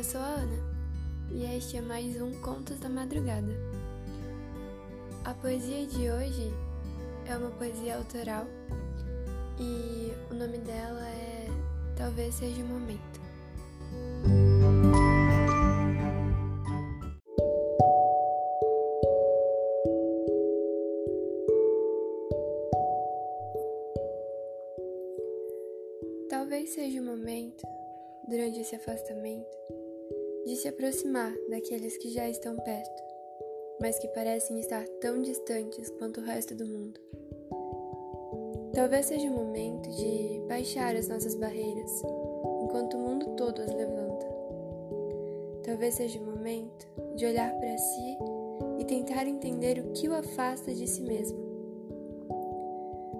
eu sou a Ana e este é mais um Contos da Madrugada. A poesia de hoje é uma poesia autoral e o nome dela é Talvez Seja o Momento. Talvez seja o momento durante esse afastamento, de se aproximar daqueles que já estão perto, mas que parecem estar tão distantes quanto o resto do mundo. Talvez seja o momento de baixar as nossas barreiras, enquanto o mundo todo as levanta. Talvez seja o momento de olhar para si e tentar entender o que o afasta de si mesmo.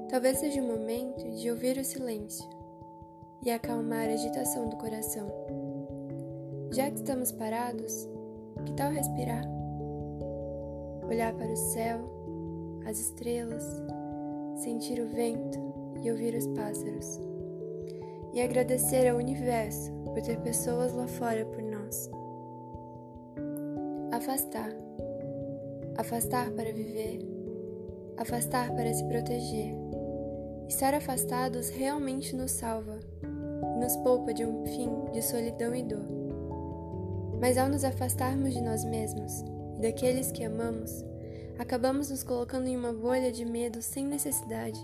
Talvez seja o momento de ouvir o silêncio e acalmar a agitação do coração. Já que estamos parados, que tal respirar? Olhar para o céu, as estrelas, sentir o vento e ouvir os pássaros. E agradecer ao universo por ter pessoas lá fora por nós. Afastar. Afastar para viver. Afastar para se proteger. Estar afastados realmente nos salva nos poupa de um fim de solidão e dor. Mas ao nos afastarmos de nós mesmos e daqueles que amamos, acabamos nos colocando em uma bolha de medo sem necessidade.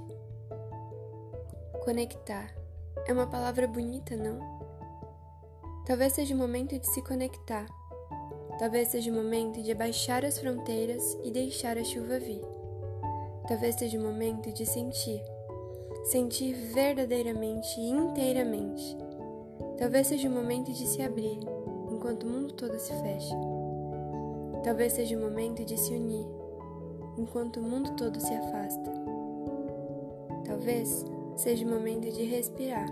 Conectar é uma palavra bonita, não? Talvez seja o momento de se conectar. Talvez seja o momento de abaixar as fronteiras e deixar a chuva vir. Talvez seja o momento de sentir sentir verdadeiramente e inteiramente. Talvez seja o momento de se abrir, enquanto o mundo todo se fecha. Talvez seja o momento de se unir, enquanto o mundo todo se afasta. Talvez seja o momento de respirar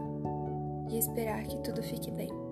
e esperar que tudo fique bem.